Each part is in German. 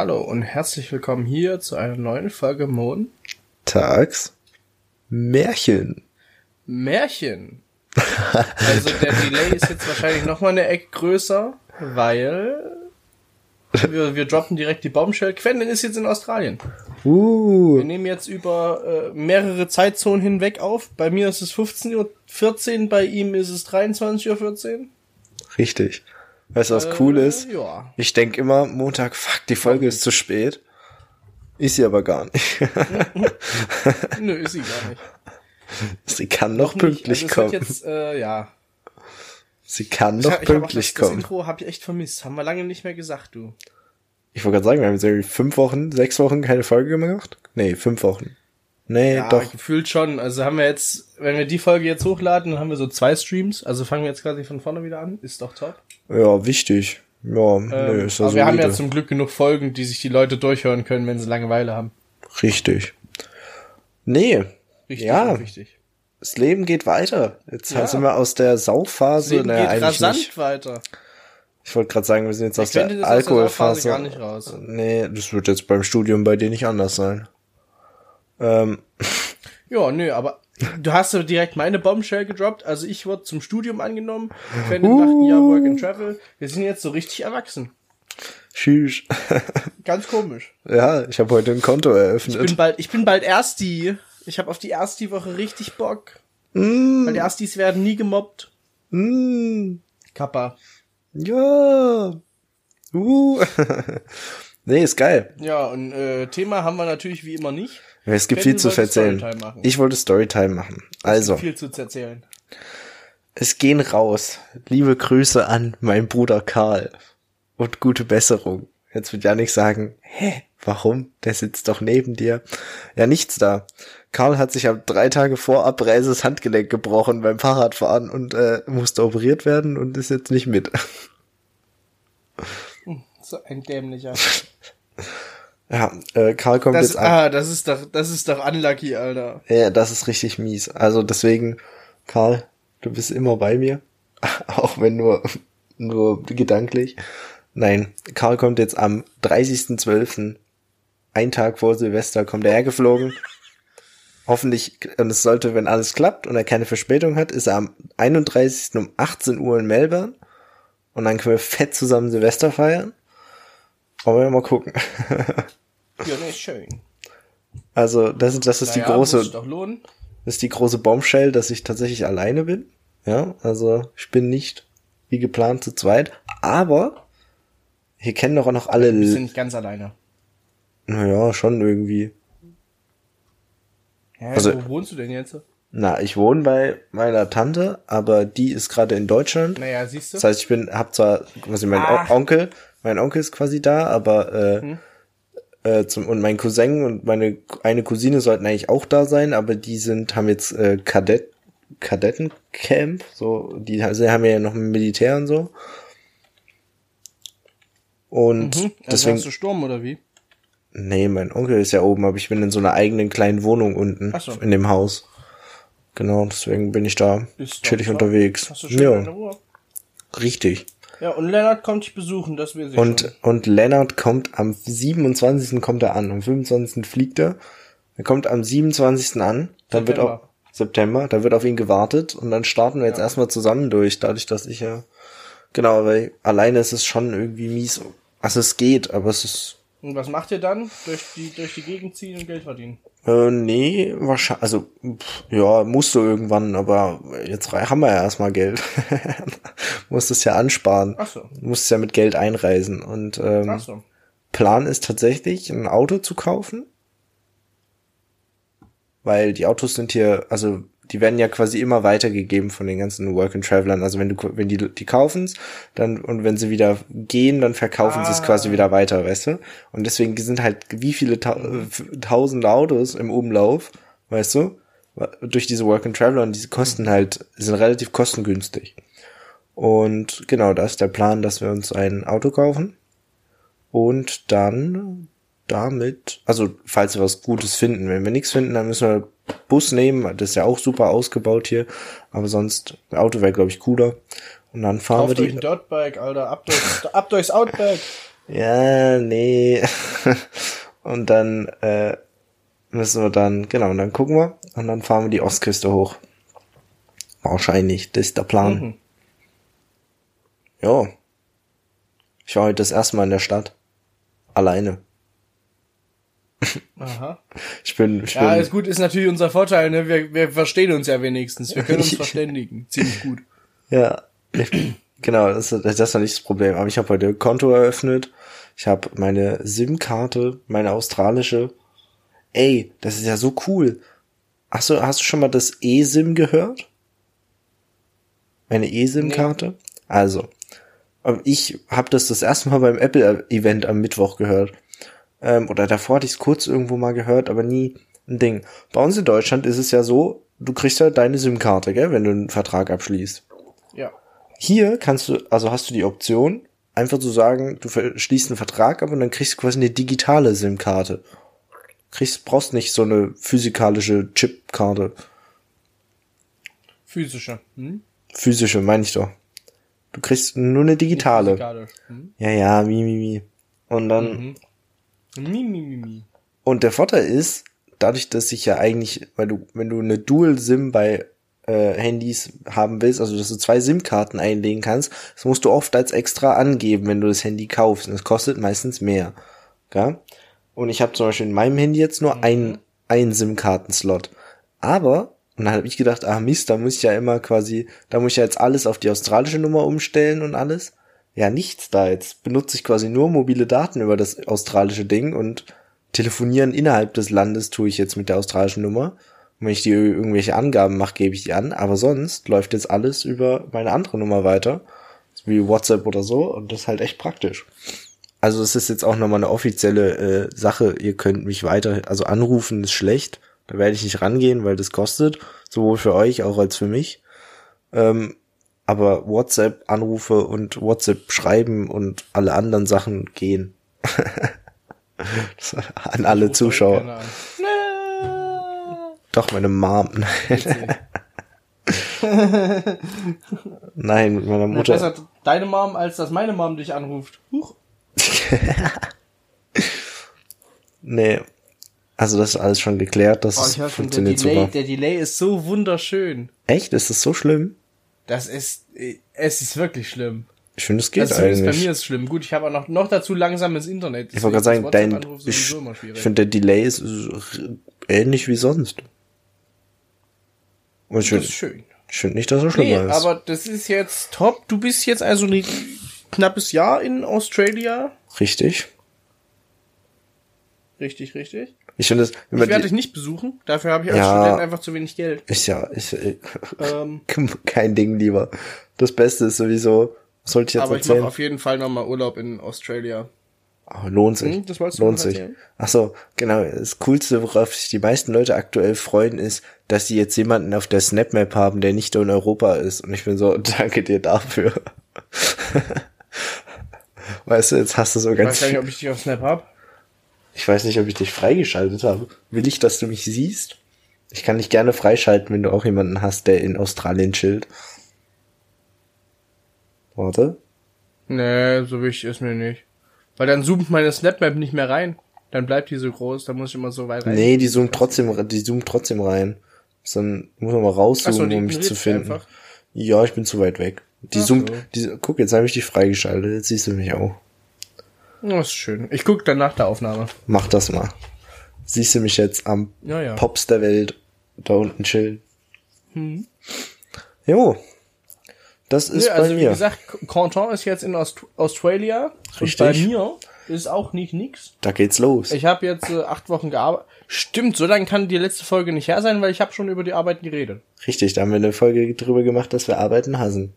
Hallo und herzlich willkommen hier zu einer neuen Folge Mon Tags Märchen. Märchen. Also der Delay ist jetzt wahrscheinlich noch mal eine Ecke größer, weil wir, wir droppen direkt die Bombshell. Quentin ist jetzt in Australien. Wir Uh, nehmen jetzt über äh, mehrere Zeitzonen hinweg auf. Bei mir ist es 15.14 Uhr, bei ihm ist es 23.14 Uhr. richtig. Weißt du, was Äh, cool ist? Ja. Ich denk immer, Montag, fuck, die Folge ist zu spät. Ist sie aber gar nicht. Nö, ist sie gar nicht. sie kann noch Nicht. pünktlich also kommen. Jetzt, äh, ja. sie kann Ich, noch hab- ich hab pünktlich das, kommen. Intro habe ich echt vermisst. Haben wir lange nicht mehr gesagt, du. Ich wollte gerade sagen, wir haben jetzt irgendwie fünf Wochen, sechs Wochen keine Folge gemacht. Nee, fünf Wochen. Nee, Ja, doch. gefühlt schon. Also haben wir jetzt, wenn wir die Folge jetzt hochladen, dann haben wir so zwei Streams. Also fangen wir jetzt quasi von vorne wieder an. Ist doch top. Ja, wichtig. Ja, Ähm, nö, ist ja aber wir haben ja solide. zum Glück genug Folgen, die sich die Leute durchhören können, wenn sie Langeweile haben. Richtig. Nee, Richtig Ja. und wichtig. das Leben geht weiter. Jetzt Ja. sind wir aus der Saufphase. Leben naja, geht rasant nicht. weiter. Ich wollte gerade sagen, wir sind jetzt aus Quentin der ist aus der Alkoholphase. Gar nicht raus. Nee, das wird jetzt beim Studium bei dir nicht anders sein. Ähm, Ja, nö, aber du hast ja direkt meine Bombshell gedroppt. Also ich wurde zum Studium angenommen. Quentin macht ein Jahr Work and Travel. Wir sind jetzt so richtig erwachsen. tschüss. Ganz komisch. ja, ich habe heute ein Konto Ich eröffnet. bin bald, ich bin bald Ersti. Ich habe auf die Ersti-Woche richtig Bock. Mm, Weil die Erstis werden nie gemobbt. mm, Kappa. ja. Uh. nee, ist geil. Ja, und äh, Thema haben wir natürlich wie immer nicht. Es gibt Quentin viel zu erzählen. Ich wollte Storytime machen. Also, Viel zu erzählen. es gehen raus. Liebe Grüße an meinen Bruder Karl. Und gute Besserung. Jetzt wird Janik sagen, hä, warum? Der sitzt doch neben dir. Ja, nichts da. Karl hat sich am drei Tage vor Abreise das Handgelenk gebrochen beim Fahrradfahren und äh, musste operiert werden und ist jetzt nicht mit. So ein dämlicher. Ja, äh, Karl kommt Das, jetzt an. ah, das ist doch, das ist doch unlucky, Alter. Ja, das ist richtig mies. Also deswegen, Karl, du bist immer bei mir. Auch wenn nur, nur gedanklich. Nein, Karl kommt jetzt am 30.12., ein Tag vor Silvester, kommt er hergeflogen. Hoffentlich, und es sollte, wenn alles klappt und er keine Verspätung hat, ist er am 31. um 18 Uhr in Melbourne. Und dann können wir fett zusammen Silvester feiern. Aber wir mal gucken. Ja, nee, schön. Also, das ist, das ist die Naja, große, muss sich doch lohnen. Das ist die große Bombshell, dass ich tatsächlich alleine bin. Ja, also ich bin nicht wie geplant zu zweit. Aber hier kennen doch auch noch alle. Wir sind nicht ganz alleine. Naja, schon irgendwie. Hä, Also- wo wohnst du denn jetzt? Na, ich wohne bei meiner Tante, aber die ist gerade in Deutschland. Naja, siehst du? Das heißt, ich bin, hab zwar quasi mein Ah. O- Onkel, mein Onkel ist quasi da, aber äh, Hm. äh, zum und mein Cousin und meine eine Cousine sollten eigentlich auch da sein, aber die sind haben jetzt äh, Kadett Kadettencamp, so die also haben ja noch ein Militär und so. Und Mhm. Also deswegen hast du Sturm oder wie? nee, mein Onkel ist ja oben, aber ich bin in so einer eigenen kleinen Wohnung unten so. in dem Haus. Genau, deswegen bin ich da Ist chillig unterwegs. Hast du schön Ja, richtig. Ja, und Lennart kommt dich besuchen, das will ich Und, schon. und Lennart kommt am 27. kommt er an. Am 25. fliegt er. Er kommt am 27. an. Dann wird September. auch September. Da wird auf ihn gewartet. Und dann starten wir jetzt erstmal zusammen durch. Dadurch, dass ich ja, genau, weil alleine ist es schon irgendwie mies. Also es geht, aber es ist, Und was macht ihr dann? Durch die, durch die Gegend ziehen und Geld verdienen. Äh, nee, wahrscheinlich, also, pff, ja, musst du irgendwann, aber jetzt haben wir ja erstmal Geld. musst es ja ansparen. Ach so. Musst ja mit Geld einreisen. Und, ähm, Ach so. Plan ist tatsächlich, ein Auto zu kaufen. Weil die Autos sind hier, also die werden ja quasi immer weitergegeben von den ganzen Work and Travelern. Also wenn du, wenn die, die kaufen's, dann, und wenn sie wieder gehen, dann verkaufen sie es Ah. quasi wieder weiter, weißt du? Und deswegen sind halt wie viele ta äh, tausende Autos im Umlauf, weißt du? Durch diese Work and Traveler und diese kosten halt, sind relativ kostengünstig. Und genau, da ist der Plan, dass wir uns ein Auto kaufen und dann damit, also falls wir was Gutes finden, wenn wir nichts finden, dann müssen wir Bus nehmen, das ist ja auch super ausgebaut hier, aber sonst, Auto wäre glaube ich cooler und dann fahren Kauft wir euch ein die, Dirtbike, Alter. Ab, durch, ab durchs Outback. Ja, nee. und dann äh, müssen wir dann, genau, und dann gucken wir und dann fahren wir die Ostküste hoch. Wahrscheinlich, das ist der Plan. Mhm. Ja. Ich war heute das erste Mal in der Stadt. Alleine. Aha. Ich bin, ich Ja, bin, ist gut, ist natürlich unser Vorteil, ne? Wir, wir verstehen uns ja wenigstens. Wir können uns verständigen. Ziemlich gut. Ja, genau, das, das war nicht das Problem. Aber ich habe heute Konto eröffnet. Ich habe meine SIM-Karte, meine australische. Ey, das ist ja so cool. Hast du, hast du schon mal das eSIM gehört? Meine eSIM-Karte? Also, ähm, ich habe das das erste Mal beim Apple-Event am Mittwoch gehört. Ähm, oder davor hatte ich es kurz irgendwo mal gehört, aber nie ein Ding. Bei uns in Deutschland ist es ja so, du kriegst halt deine SIM-Karte, gell, wenn du einen Vertrag abschließt. Ja. Hier kannst du, also hast du die Option, einfach zu sagen, du schließt einen Vertrag ab und dann kriegst du quasi eine digitale SIM-Karte. Kriegst, brauchst nicht so eine physikalische Chip-Karte. Physische. Hm? Physische, meine ich doch. Du kriegst nur eine digitale. Hm? Ja, ja, mi, mi, mi. Und dann, Mhm. Mi, mi, mi, mi. und der Vorteil ist, dadurch, dass ich ja eigentlich, weil du, wenn du eine Dual-SIM bei äh, Handys haben willst, also dass du zwei SIM-Karten einlegen kannst, das musst du oft als extra angeben, wenn du das Handy kaufst. Und das kostet meistens mehr. Ja? Und ich habe zum Beispiel in meinem Handy jetzt nur ein, ein SIM-Karten-Slot. Aber, und dann habe ich gedacht, ah Mist, da muss ich ja immer quasi, da muss ich ja jetzt alles auf die australische Nummer umstellen und alles. Ja, nichts da. Jetzt benutze ich quasi nur mobile Daten über das australische Ding und telefonieren innerhalb des Landes tue ich jetzt mit der australischen Nummer. Und wenn ich die irgendwelche Angaben mache, gebe ich die an. Aber sonst läuft jetzt alles über meine andere Nummer weiter. Wie WhatsApp oder so. Und das ist halt echt praktisch. Also es ist jetzt auch nochmal eine offizielle äh, Sache. Ihr könnt mich weiter, also anrufen ist schlecht. Da werde ich nicht rangehen, weil das kostet. Sowohl für euch auch als für mich. Ähm, aber WhatsApp-Anrufe und WhatsApp-Schreiben und alle anderen Sachen gehen. An alle Zuschauer. Doch, meine Mom. Nein, mit meiner Mutter. besser deine Mom, als dass meine Mom dich anruft. Huch. Nee. Also das ist alles schon geklärt, das Oh, höre schon, der funktioniert Delay, super. der Delay ist so wunderschön. Echt? Ist das so schlimm? Das ist, äh, es ist wirklich schlimm. Ich finde, es geht Also zumindest bei eigentlich. mir ist es schlimm. Gut, ich habe auch noch, noch dazu langsames Internet. ich wollte gerade sagen, dein, ich, ich finde, der Delay ist ähnlich wie sonst. Und ich das ist finde schön. ich find nicht, dass er Nee, schlimmer ist. aber das ist jetzt top. Du bist jetzt also ein knappes Jahr in Australia. Richtig. Richtig, richtig. Ich finde wenn Ich werde dich nicht besuchen. Dafür habe ich als Ja. Student einfach zu wenig Geld. ist ja, ist, äh, Ähm, kein Ding lieber. Das Beste ist sowieso, was sollte ich jetzt aber ich erzählen? mache auf jeden Fall nochmal Urlaub in Australia. Oh, lohnt sich. Hm, das wolltest du lohnt sich. Ach so, genau. Das Coolste, worauf sich die meisten Leute aktuell freuen, ist, dass sie jetzt jemanden auf der Snapmap haben, der nicht in Europa ist. Und ich bin so, danke dir dafür. weißt du, jetzt hast du so Ich weiß ganz gar nicht, ob ich dich auf Snap hab. Ich weiß nicht, ob ich dich freigeschaltet habe. Will ich, dass du mich siehst? Ich kann dich gerne freischalten, wenn du auch jemanden hast, der in Australien chillt. Warte. Nee, so wichtig ist mir nicht. Weil dann zoomt meine Snapmap nicht mehr rein. Dann bleibt die so groß, dann muss ich immer so weit rein. Nee, die zoomt trotzdem, die zoomt trotzdem rein. Dann muss man mal so, rauszoomen, die um mich zu finden. einfach. Ja, ich bin zu weit weg. Die Ach zoomt, so. die, guck, jetzt habe ich dich freigeschaltet, jetzt siehst du mich auch. Das ist schön. Ich guck dann nach der Aufnahme. Mach das mal. Siehst du mich jetzt am Ja, ja. Pops der Welt da unten chillen. Hm. Jo. Das ist Nee, also bei wie mir. gesagt, Canton ist jetzt in Aust Australia. Richtig. Und bei mir ist auch nicht nix. da geht's los. Ich habe jetzt äh, acht Wochen gearbeitet. Stimmt, so lange kann die letzte Folge nicht her sein, weil ich habe schon über die Arbeit geredet. Richtig, da haben wir eine Folge drüber gemacht, dass wir arbeiten hassen.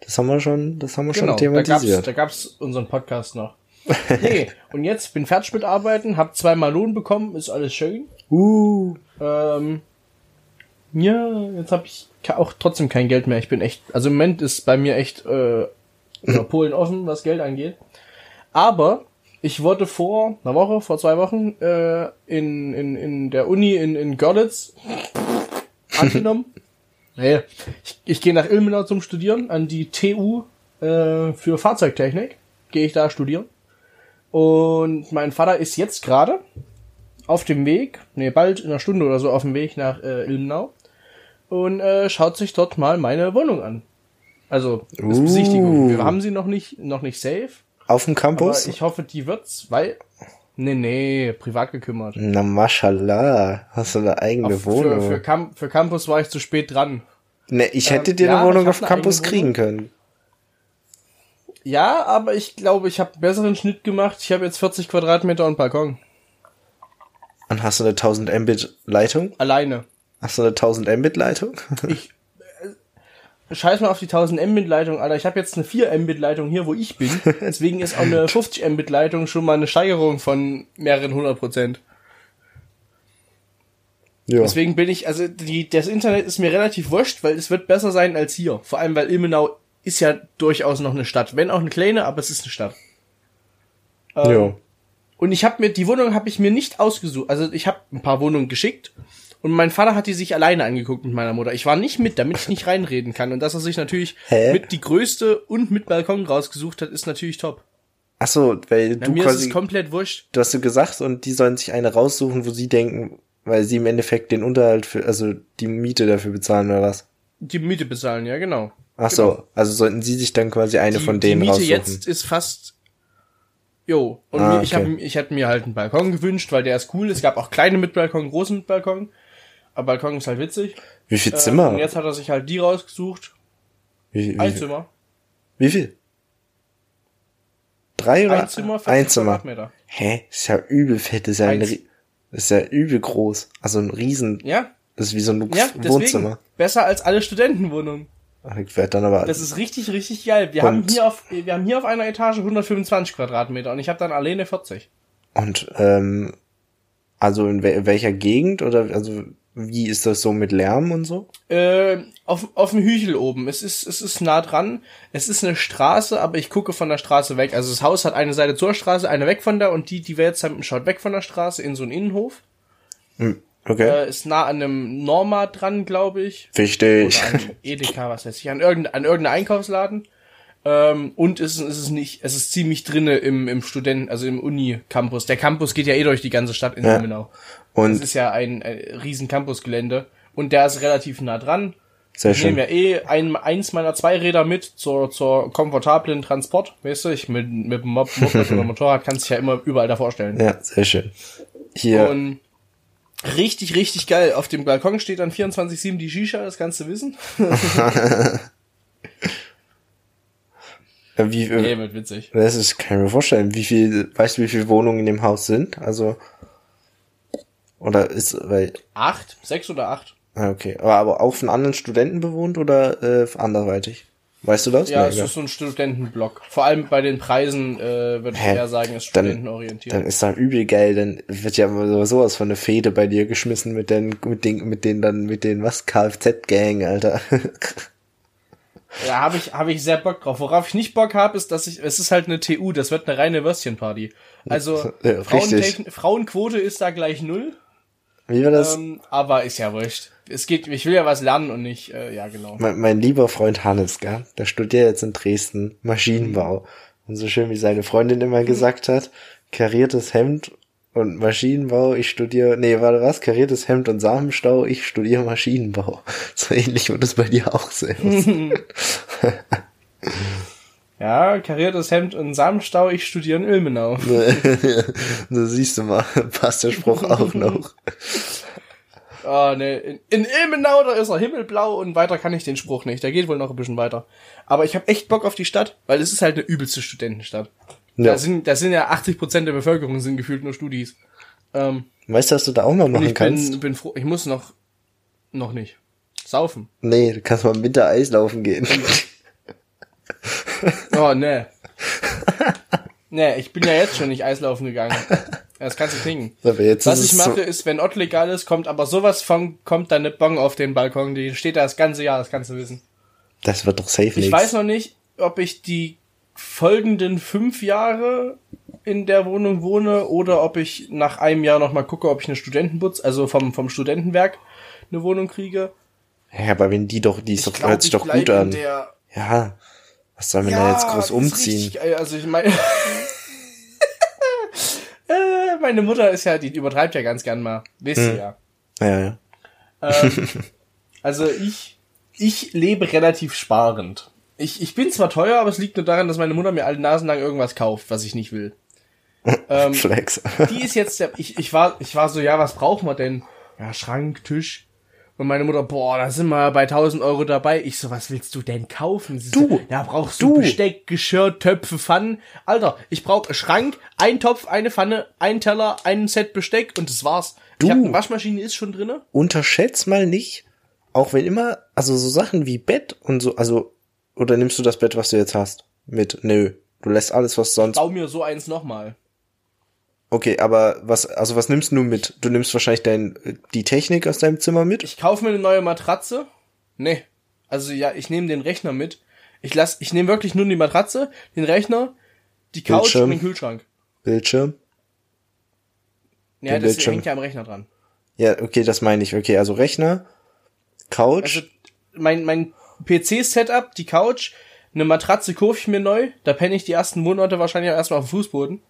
Das haben wir schon, das haben wir Genau, schon da gab's, thematisiert. da gab's unseren Podcast noch. nee, und jetzt bin fertig mit Arbeiten, hab zweimal Lohn bekommen, ist alles schön. uh, Ähm, ja, jetzt habe ich auch trotzdem kein Geld mehr. Ich bin echt, also im Moment ist bei mir echt äh, Polen offen, was Geld angeht. Aber ich wurde vor einer Woche, vor zwei Wochen äh, in, in, in der Uni in, in Görlitz angenommen. Nee, ich, ich gehe nach Ilmenau zum Studieren an die TU äh, für Fahrzeugtechnik. Gehe ich da studieren. Und mein Vater ist jetzt gerade auf dem Weg, nee, bald in einer Stunde oder so auf dem Weg nach äh, Ilmenau und äh, schaut sich dort mal meine Wohnung an. Also, das Uh. Besichtigung. Wir haben sie noch nicht, noch nicht safe, Auf dem Campus? ich hoffe, die wird's, weil, nee, nee, privat gekümmert. Na, mashallah. Hast du eine eigene Auf, Wohnung? für, für, Cam für Campus war ich zu spät dran. ne, ich hätte ähm, dir ja, eine Wohnung ich hab auf Campus kriegen können. Ja, aber ich glaube, ich habe einen besseren Schnitt gemacht. Ich habe jetzt 40 Quadratmeter und Balkon. Und hast du eine 1000 Mbit Leitung? Alleine. Hast du eine 1000 Mbit Leitung? Ich äh, scheiß mal auf die 1000 Mbit Leitung, Alter. Ich habe jetzt eine 4 Mbit Leitung hier, wo ich bin. Deswegen ist auch eine 50 Mbit Leitung schon mal eine Steigerung von mehreren hundert Prozent. ja. Deswegen bin ich, also die, das Internet ist mir relativ wurscht, weil es wird besser sein als hier. Vor allem, weil Ilmenau ist ja durchaus noch eine Stadt. Wenn auch eine kleine, aber es ist eine Stadt. Ähm, ja. Und ich habe mir, die Wohnung habe ich mir nicht ausgesucht. Also ich habe ein paar Wohnungen geschickt und mein Vater hat die sich alleine angeguckt mit meiner Mutter. Ich war nicht mit, damit ich nicht reinreden kann. Und dass er sich natürlich Hä? mit die größte und mit Balkon rausgesucht hat, ist natürlich top. Ach so, weil Bei du mir ist quasi, es komplett wurscht. du hast du gesagt, und die sollen sich eine raussuchen, wo sie denken, weil sie im Endeffekt den Unterhalt für, also die Miete dafür bezahlen oder was? Die Miete bezahlen, ja genau. Ach so, also sollten sie sich dann quasi eine die, von denen die Miete raussuchen. jetzt ist fast. Jo, und Ah, mir, ich okay. habe ich hätte mir halt einen Balkon gewünscht, weil der ist cool. Es gab auch kleine mit Balkon, große mit Balkon. Aber Balkon ist halt witzig. Wie viel Äh, Zimmer? und jetzt hat er sich halt die rausgesucht. wie, wie, Ein Zimmer. wie viel? Drei oder? Ein Zimmer, 40 ein Zimmer. Quadratmeter. Hä? Ist ja übel fett, ist ja ein, ist ja übel groß. Also ein riesen, Ja, das ist wie so ein ja, deswegen. Wohnzimmer. Besser als alle Studentenwohnungen. Ach, Ich werde dann aber, Das ist richtig, richtig geil. Wir haben hier auf, wir haben hier auf einer Etage 125 Quadratmeter und ich habe dann alleine 40. und, ähm, also in wel welcher Gegend oder, also, wie ist das so mit Lärm und so? Äh, auf, auf dem Hügel oben. Es ist, es ist nah dran. Es ist eine Straße, aber ich gucke von der Straße weg. Also das Haus hat eine Seite zur Straße, eine weg von der und die, die wir jetzt haben, schaut weg von der Straße in so einen Innenhof. Hm, okay. Äh, ist nah an einem Norma dran, glaube ich. Wichtig. Oder an Edeka, was weiß ich, an irgendein, an irgendeinem Einkaufsladen. Ähm, und es, ist- es ist nicht, es ist ziemlich drinne im, im Studenten, also im Uni-Campus. Der Campus geht ja eh durch die ganze Stadt in Ja. Ilmenau. Und ist ja ein, ein riesen Campusgelände. Und der ist relativ nah dran. sehr Ich nehme schön. ja eh ein, eins meiner zwei Räder mit zur, zur komfortablen Transport, weißt du, ich mit, mit dem Mop, Moped oder Motorrad kannst dich ja immer überall da vorstellen. Ja, sehr schön. Hier, Und richtig, richtig geil. Auf dem Balkon steht dann 24-7 die Shisha, das kannst du wissen. wie, Nee, äh, wird witzig. das ist, kann ich mir vorstellen, wie viel, weißt du, wie viele Wohnungen in dem Haus sind? Also, oder ist, weil, Acht? Sechs oder acht? ah, okay, aber, aber auch von anderen Studenten bewohnt oder äh, anderweitig? Weißt du das? Ja, Nee, es egal. ist so ein Studentenblock. Vor allem bei den Preisen äh, würde ich eher sagen, ist Dann- studentenorientiert. Dann ist doch übel geil, dann wird ja sowas von eine Fehde bei dir geschmissen mit den, mit den, mit den dann, mit den, was, Kfz-Gang, Alter. Ja, habe ich, hab ich sehr Bock drauf. Worauf ich nicht Bock habe, ist, dass ich, es ist halt eine TU, das wird eine reine Würstchenparty. Also, Ja, Frauenquote ist da gleich null, Wie war das? ähm, aber ist ja wurscht. Es geht, ich will ja was lernen und nicht, äh, ja genau. mein, mein lieber Freund Hannes, gell? Der studiert jetzt in Dresden Maschinenbau. Und so schön wie seine Freundin immer gesagt hat, kariertes Hemd und Maschinenbau, ich studiere, nee, warte was, kariertes Hemd und Samenstau, ich studiere Maschinenbau. So ähnlich wird es bei dir auch sein. Ja, kariertes Hemd und Samenstau, ich studiere in Ilmenau. da siehst du mal, passt der Spruch auch noch. Ah, ne, in, in Ilmenau, da ist er himmelblau und weiter kann ich den Spruch nicht. Der geht wohl noch ein bisschen weiter. Aber ich habe echt Bock auf die Stadt, weil es ist halt eine übelste Studentenstadt. Ja. Da sind, da sind ja 80 Prozent der Bevölkerung sind gefühlt nur Studis. Ähm, Weißt du, was du da auch mal und machen ich kannst? bin, bin froh, ich muss noch, noch nicht. Saufen. Nee, du kannst mal im Winter Eislaufen gehen. Oh, ne. ne, ich bin ja jetzt schon nicht Eislaufen gegangen. Das kannst du jetzt Was ich es so- mache, ist, wenn Ott legal ist, kommt aber sowas von, kommt da eine Bon auf den Balkon. Die steht da das ganze Jahr, das kannst du wissen. Das wird doch safe Ich nix. weiß noch nicht, ob ich die folgenden fünf Jahre in der Wohnung wohne oder ob ich nach einem Jahr noch mal gucke, ob ich eine Studentenbutz, also vom, vom Studentenwerk eine Wohnung kriege. Ja, aber wenn die doch, die ist doch, glaub, hört sich ich doch gut an. Ja. Was soll man da jetzt groß umziehen? richtig. Also ich meine, meine Mutter ist ja, die übertreibt ja ganz gern mal. Wisst ihr ja. Ja, ja. Ähm, also ich, ich lebe relativ sparend. Ich, ich bin zwar teuer, aber es liegt nur daran, dass meine Mutter mir alle Nasen lang irgendwas kauft, was ich nicht will. Ähm, Flex. die ist jetzt der, ich, ich war, ich war so, ja, was brauchen wir denn? Ja, Schrank, Tisch. Und meine Mutter, boah, da sind wir bei 1000 Euro dabei. Ich so, was willst du denn kaufen? Sie Du, so, ja, brauchst du. Besteck, Geschirr, Töpfe, Pfannen? Alter, ich brauche Schrank, ein Topf, eine Pfanne, ein Teller, ein Set Besteck und das war's. Du. Ich hab eine Waschmaschine ist schon drinne. Unterschätz mal nicht, auch wenn immer, also so Sachen wie Bett und so, also, oder nimmst du das Bett, was du jetzt hast? Mit, nö. Du lässt alles, was sonst. Bau mir so eins nochmal. Okay, aber was, also was nimmst du mit? Du nimmst wahrscheinlich dein, die Technik aus deinem Zimmer mit? Ich kaufe mir eine neue Matratze. Nee. Also ja, ich nehme den Rechner mit. Ich lass, ich nehme wirklich nur die Matratze, den Rechner, die Couch Bildschirm. und den Kühlschrank. Bildschirm? Ja, Den das Bildschirm. hängt ja am Rechner dran. Ja, okay, das meine ich. Okay, also Rechner, Couch, Also mein, mein PC-Setup, die Couch, eine Matratze kaufe ich mir neu. Da penne ich die ersten Monate wahrscheinlich auch erstmal auf dem Fußboden.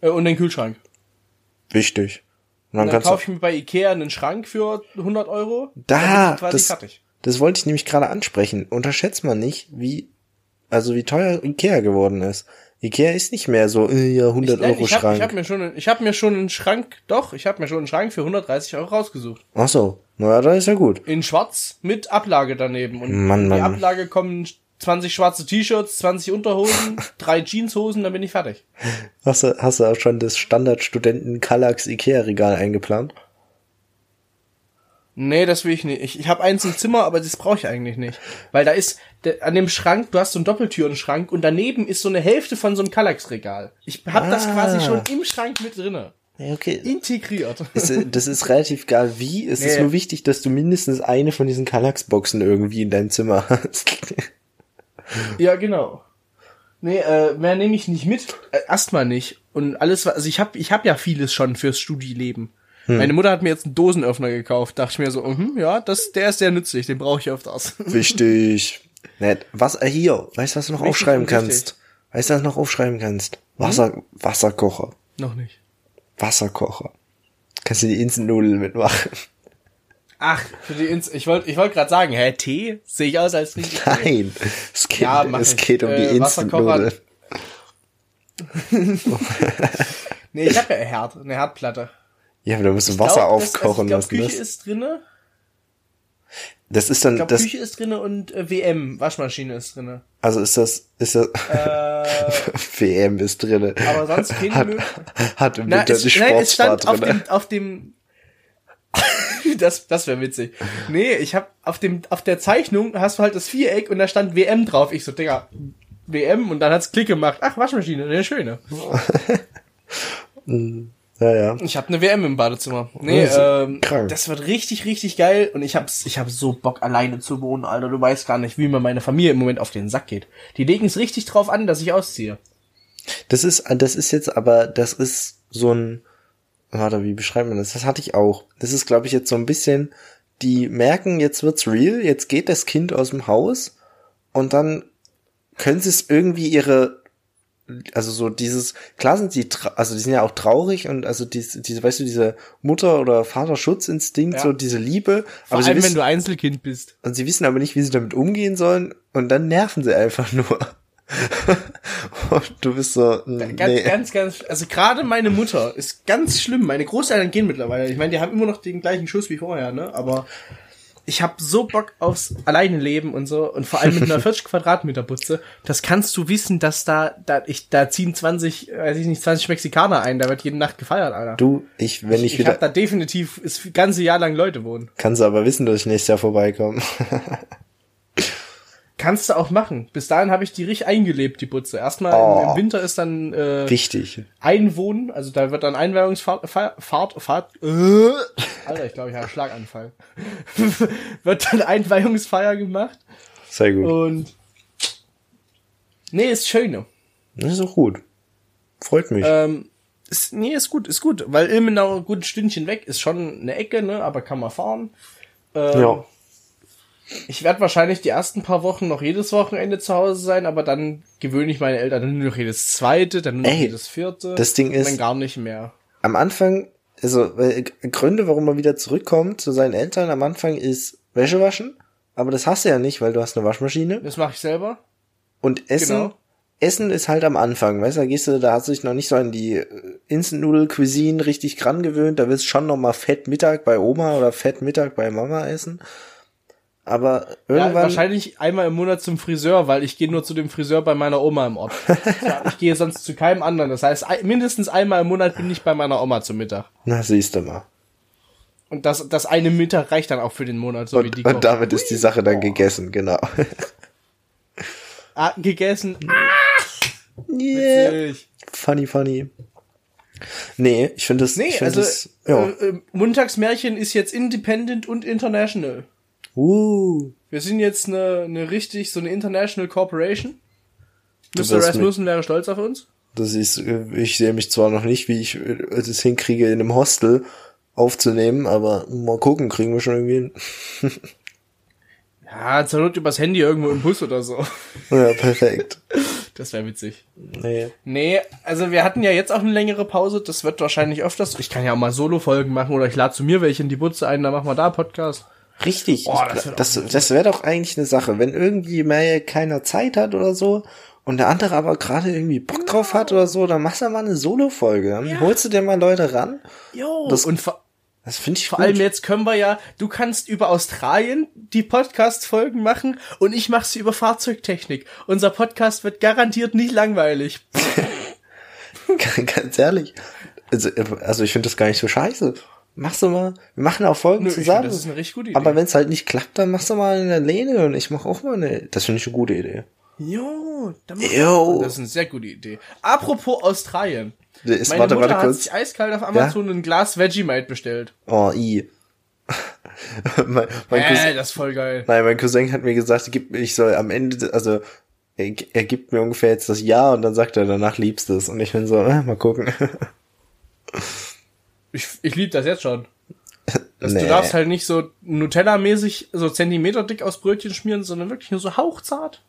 Äh, und den Kühlschrank. wichtig. Und dann Und dann kaufe ich mir bei Ikea einen Schrank für 100 Euro. Da, ich das- fertig. das wollte ich nämlich gerade ansprechen. Unterschätzt man nicht, wie, also wie teuer Ikea geworden ist. Ikea ist nicht mehr so, äh, ja, 100 Nein, Euro ich habe Schrank. hab mir schon, ich habe mir schon einen Schrank, doch, ich habe mir schon einen Schrank für 130 Euro rausgesucht. Ach so, naja, da ist ja gut. In schwarz mit Ablage daneben. Und Mann, die Mann. Ablage kommen 20 schwarze T-Shirts, 20 Unterhosen, drei Jeanshosen, dann bin ich fertig. Hast du, hast du auch schon das Standardstudenten Kallax Ikea Regal eingeplant? Nee, das will ich nicht. Ich, ich habe eins im Zimmer, aber das brauche ich eigentlich nicht. Weil da ist, der, an dem Schrank, du hast so einen Doppeltürenschrank und daneben ist so eine Hälfte von so einem Kallax-Regal. Ich hab das Ah. quasi schon im Schrank mit drinne. Okay. Integriert. Das ist, das ist relativ egal wie. Es ist Nee. nur wichtig, dass du mindestens eine von diesen Kallax-Boxen irgendwie in deinem Zimmer hast. Ja, genau. Nee, äh, mehr nehme ich nicht mit. Äh, Erstmal nicht. Und alles, was- also ich habe ich hab ja vieles schon fürs Studieleben. Meine Mutter hat mir jetzt einen Dosenöffner gekauft. Dachte ich mir so, mhm, ja, das, der ist sehr nützlich, den brauche ich öfters. Wichtig. Nett. Was, äh, hier, weißt du, was du noch Wichtig aufschreiben und kannst? Weißt du, was du noch aufschreiben kannst? Wasser, Wasserkocher. Noch nicht. Wasserkocher. Kannst du die Instant-Nudeln mitmachen? Ach, für die Ins ich wollte ich wollte gerade sagen, hä, Tee? Sehe ich aus als Tee? Nein. Es geht, Ja, es ich. geht um die Äh, Wasserkocher. Instant-Nudeln. Nee, ich habe ja Herd, eine Herdplatte. Ja, aber da musst du Wasser glaub, das- aufkochen also ich glaub, lassen. Küche Das, ist drinne. das ist dann, Ich glaube, das, Küche ist drinne und äh, WM, Waschmaschine ist drinne. also ist das, ist das, Äh, WM ist drinne. aber sonst keine hat, hat im Na, Winter es, die nein, es stand Sportsbar auf drinne. dem, auf dem, das, das wäre witzig. Nee, ich hab auf dem, auf der Zeichnung hast du halt das Viereck und da stand WM drauf. Ich so, Digga, WM und dann hat's Klick gemacht. Ach, Waschmaschine, eine schöne. Ja, ja. Ich habe eine WM im Badezimmer. Nee, Das ähm, krank. das wird richtig, richtig geil und ich hab's, ich hab so Bock alleine zu wohnen, Alter. Du weißt gar nicht, wie mir meine Familie im Moment auf den Sack geht. Die legen es richtig drauf an, dass ich ausziehe. Das ist, das ist jetzt aber, das ist so ein, warte, wie beschreibt man das? Das hatte ich auch. Das ist, glaube ich, jetzt so ein bisschen, die merken, jetzt wird's real, jetzt geht das Kind aus dem Haus und dann können sie es irgendwie ihre, also so dieses, klar sind sie, tra- also die sind ja auch traurig und also diese, diese weißt du, diese Mutter- oder Vaterschutzinstinkt, Ja. so diese Liebe, Vor aber allem, wenn wissen, du Einzelkind bist. und sie wissen aber nicht, wie sie damit umgehen sollen und dann nerven sie einfach nur. und du bist so, Ganz, nee. ganz, ganz, also gerade meine Mutter ist ganz schlimm. Meine Großeltern gehen mittlerweile. Ich meine, die haben immer noch den gleichen Schuss wie vorher, ne? Aber ich habe so Bock aufs Alleineleben und so und vor allem mit einer 40 Quadratmeter Butze. Das kannst du wissen, dass da, da ich da ziehen 20, weiß ich nicht, 20 Mexikaner ein. Da wird jede Nacht gefeiert, Alter. Du, ich, wenn ich, ich wieder, hab da definitiv das ganze Jahr lang Leute wohnen. kannst du aber wissen, dass ich nächstes Jahr vorbeikomme. Kannst du auch machen. Bis dahin habe ich die richtig eingelebt, die Butze. Erstmal Oh. im, im Winter ist dann äh, Wichtig. Einwohnen, also da wird dann Einweihungsfahrt, Fahrt, Fahrt, äh, Alter, ich glaube, ich habe einen Schlaganfall. wird dann Einweihungsfeier gemacht Sehr gut. und nee, ist schön. Das ist auch gut. Freut mich. Ähm, ist, nee, ist gut, ist gut, weil Ilmenau ein gutes Stündchen weg ist schon eine Ecke, ne, aber kann man fahren. Ähm, ja. Ich werde wahrscheinlich die ersten paar Wochen noch jedes Wochenende zu Hause sein, aber dann gewöhne ich meine Eltern nur noch jedes zweite, dann nur noch Ey, jedes vierte. das Ding ist- dann gar nicht mehr. am Anfang, also äh, Gründe, warum man wieder zurückkommt zu seinen Eltern am Anfang ist Wäsche waschen, aber das hast du ja nicht, weil du hast eine Waschmaschine Das mache ich selber. und Essen. Genau. Essen ist halt am Anfang, weißt du, da gehst du, da hast du dich noch nicht so an die äh, Instant Noodle Cuisine richtig dran gewöhnt, da willst du schon noch mal Fett Mittag bei Oma oder Fett Mittag bei Mama essen. Aber Ja, irgendwann, wahrscheinlich einmal im Monat zum Friseur, weil ich gehe nur zu dem Friseur bei meiner Oma im Ort. ja, ich gehe sonst zu keinem anderen. Das heißt, mindestens einmal im Monat bin ich bei meiner Oma zum Mittag. na siehst du mal. Und das, das eine Mittag reicht dann auch für den Monat, so wie die Und, und damit ist die Sache dann gegessen, genau. ah, gegessen. yeah. Witzig. Funny, funny. Nee, ich finde das, Nee, ich find also das, ja. äh, äh, Montagsmärchen ist jetzt independent und international. Uh, Wir sind jetzt eine, eine richtig, so eine International Corporation. Mr. Rasmussen wäre stolz auf uns. das ist, äh, ich sehe mich zwar noch nicht, wie ich äh, es hinkriege, in einem Hostel aufzunehmen, aber mal gucken, kriegen wir schon irgendwie hin. Ja, zur Not übers Handy irgendwo im Bus oder so. Ja, perfekt. Das wäre witzig. Nee. Nee, also wir hatten ja jetzt auch eine längere Pause. Das wird wahrscheinlich öfters. Ich kann ja auch mal Solo-Folgen machen oder ich lade zu mir welche in die Butze ein, dann machen wir da Podcast. Richtig. Ich das gla- wird das das wäre doch eigentlich eine Sache, wenn irgendwie mehr keiner Zeit hat oder so und der andere aber gerade irgendwie Bock drauf hat oder so, dann machst du mal eine Solo-Folge. Dann holst du dir mal Leute ran. Jo. Das- und Das finde ich vor gut. allem jetzt können wir ja, du kannst über Australien die Podcast-Folgen machen und ich mache sie über Fahrzeugtechnik. Unser Podcast wird garantiert nicht langweilig. Ganz ehrlich. Also, also ich finde das gar nicht so scheiße. Machst du mal, wir machen auch Folgen Nö, zusammen. find, das ist eine richtig gute Idee. aber wenn es halt nicht klappt, dann machst du mal eine Lehne und ich mache auch mal eine. Das finde ich eine gute Idee. Jo, dann Jo. das ist eine sehr gute Idee. Apropos Australien. Ist, Meine warte, Mutter warte hat kurz. sich eiskalt auf Amazon ein Glas Vegemite bestellt. Oh, i. mein, mein Cousin, Äh, das ist voll geil. nein, mein Cousin hat mir gesagt, ich soll am Ende, also er, er gibt mir ungefähr jetzt das Ja und dann sagt er, danach liebst du es. Und ich bin so, äh, mal gucken. Ich, ich liebe das jetzt schon. Das, Nee. Du darfst halt nicht so Nutella-mäßig so Zentimeter dick aus Brötchen schmieren, sondern wirklich nur so hauchzart.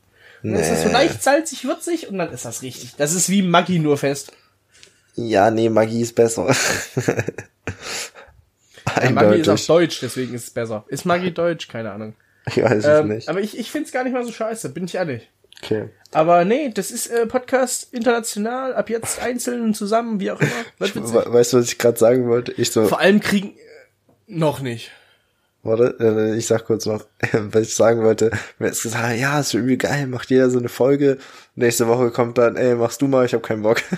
Und dann ist das so Nee. leicht salzig, würzig und dann ist das richtig. Das ist wie Maggi nur fest. Ja, nee, Magie ist besser. Ja, Maggi ist auf Eindeutig. Deutsch, deswegen ist es besser. Ist Maggi Deutsch? Keine Ahnung. Ich weiß es Ähm, nicht. aber ich, ich find's gar nicht mal so scheiße, bin ich ehrlich. Okay. Aber nee, das ist äh, Podcast international, ab jetzt einzeln und zusammen, wie auch immer. We weißt du, was ich gerade sagen wollte? Ich so, Vor allem kriegen äh, noch nicht. warte, äh, ich sag kurz noch, was ich sagen wollte. Mir ist gesagt, ja, ist übel geil, macht jeder so eine Folge. Nächste Woche kommt dann, ey, machst du mal, ich hab keinen Bock.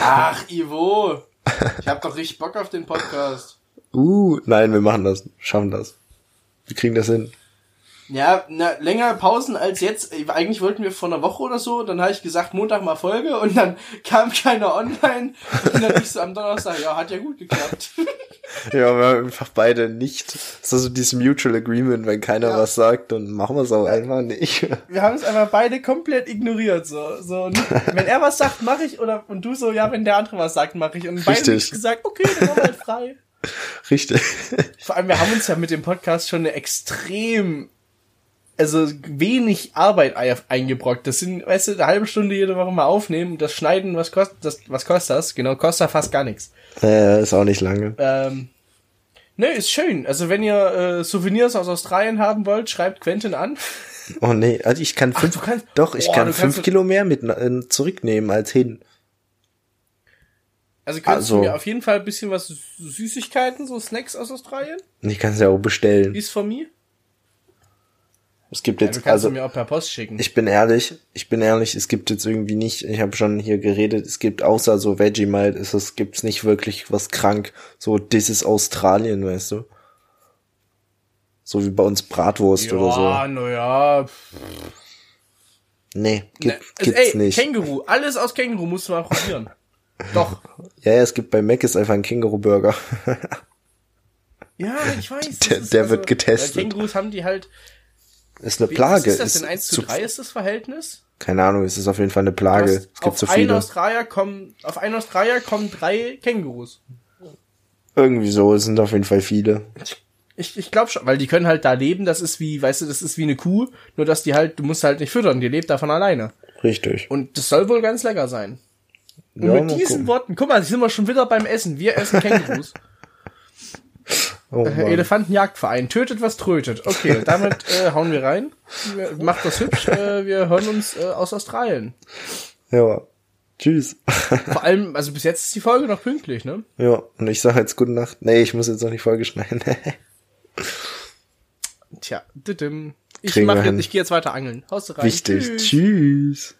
Ach, Ivo. Ich hab doch richtig Bock auf den Podcast. Uh, nein, wir machen das, schaffen das. Wir kriegen das hin. Ja, na, länger Pausen als jetzt. Eigentlich wollten wir vor einer Woche oder so. Dann habe ich gesagt, Montag mal Folge und dann kam keiner online. Und dann ich so am Donnerstag, ja, hat ja gut geklappt. Ja, wir haben einfach beide nicht. Das ist so dieses Mutual Agreement, wenn keiner Ja. was sagt, dann machen wir es auch einfach nicht. Wir haben es einfach beide komplett ignoriert. So, so und wenn er was sagt, mache ich. Oder und du so, ja, wenn der andere was sagt, mache ich. Und beide Richtig. nicht gesagt, okay, dann machen wir halt frei. Richtig. Vor allem, wir haben uns ja mit dem Podcast schon eine extrem, also wenig Arbeit ei- eingebrockt. Das sind, weißt du, eine halbe Stunde jede Woche mal aufnehmen, das Schneiden, was kostet das? Was kostet das? Genau, kostet fast gar nichts. Äh, ist auch nicht lange. Ähm, ne, ist schön. Also wenn ihr äh, Souvenirs aus Australien haben wollt, schreibt Quentin an. Oh nee, also ich kann fünf, du kannst- doch, ich Boah, kann fünf kannst- Kilo mehr mit äh, zurücknehmen als hin. Also könntest Also- du mir auf jeden Fall ein bisschen was Süßigkeiten, so Snacks aus Australien? Ich kann es ja auch bestellen. Ist von mir? Es gibt Ja, jetzt, du kannst also mir auch per Post schicken. ich bin ehrlich, ich bin ehrlich, es gibt jetzt irgendwie nicht, ich habe schon hier geredet, es gibt außer so Vegemite, ist es gibt's nicht wirklich was krank. So, das ist Australien, weißt du? So wie bei uns Bratwurst oder so. ja, naja. Nee, gibt, Ne, also, gibt's ey, nicht. Känguru, alles aus Känguru musst du mal probieren. Doch. Ja, ja, es gibt bei Mac ist einfach ein Känguru-Burger. Ja, ich weiß. Der- der wird getestet. Kängurus haben die halt. Ist eine Wie, Plage. Was ist das denn? 1 zu zu- 3 ist das Verhältnis? Keine Ahnung, es ist auf jeden Fall eine Plage. Es gibt auf so einen viele. Australier kommen, auf einen Australier kommen drei Kängurus. Irgendwie so, es sind auf jeden Fall viele. Ich, ich glaube schon, weil die können halt da leben, das ist wie, weißt du, das ist wie eine Kuh, nur dass die halt, du musst halt nicht füttern, die lebt davon alleine. Richtig. Und das soll wohl ganz lecker sein. Und Ja, mit diesen gucken. Worten, guck mal, sind wir schon wieder beim Essen. Wir essen Kängurus. Oh, Äh. Elefantenjagdverein. Tötet, was trötet. Okay, damit äh, hauen wir rein. Wir, macht das hübsch. Äh, wir hören uns äh, aus Australien. Ja. Tschüss. Vor allem, also bis jetzt ist die Folge noch pünktlich, ne? ja, und ich sage jetzt gute Nacht. Nee, ich muss jetzt noch die Folge schneiden. Tja, didim. Ich mach jetzt, ich gehe jetzt weiter angeln. Haust rein. Wichtig. Tschüss. Tschüss.